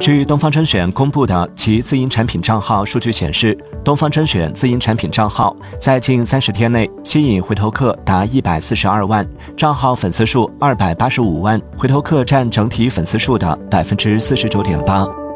据东方甄选公布的其自营产品账号数据显示东方甄选自营产品账号在近三十天内吸引回头客达一百四十二万账号粉丝数二百八十五万回头客占整体粉丝数的百分之四十九点八。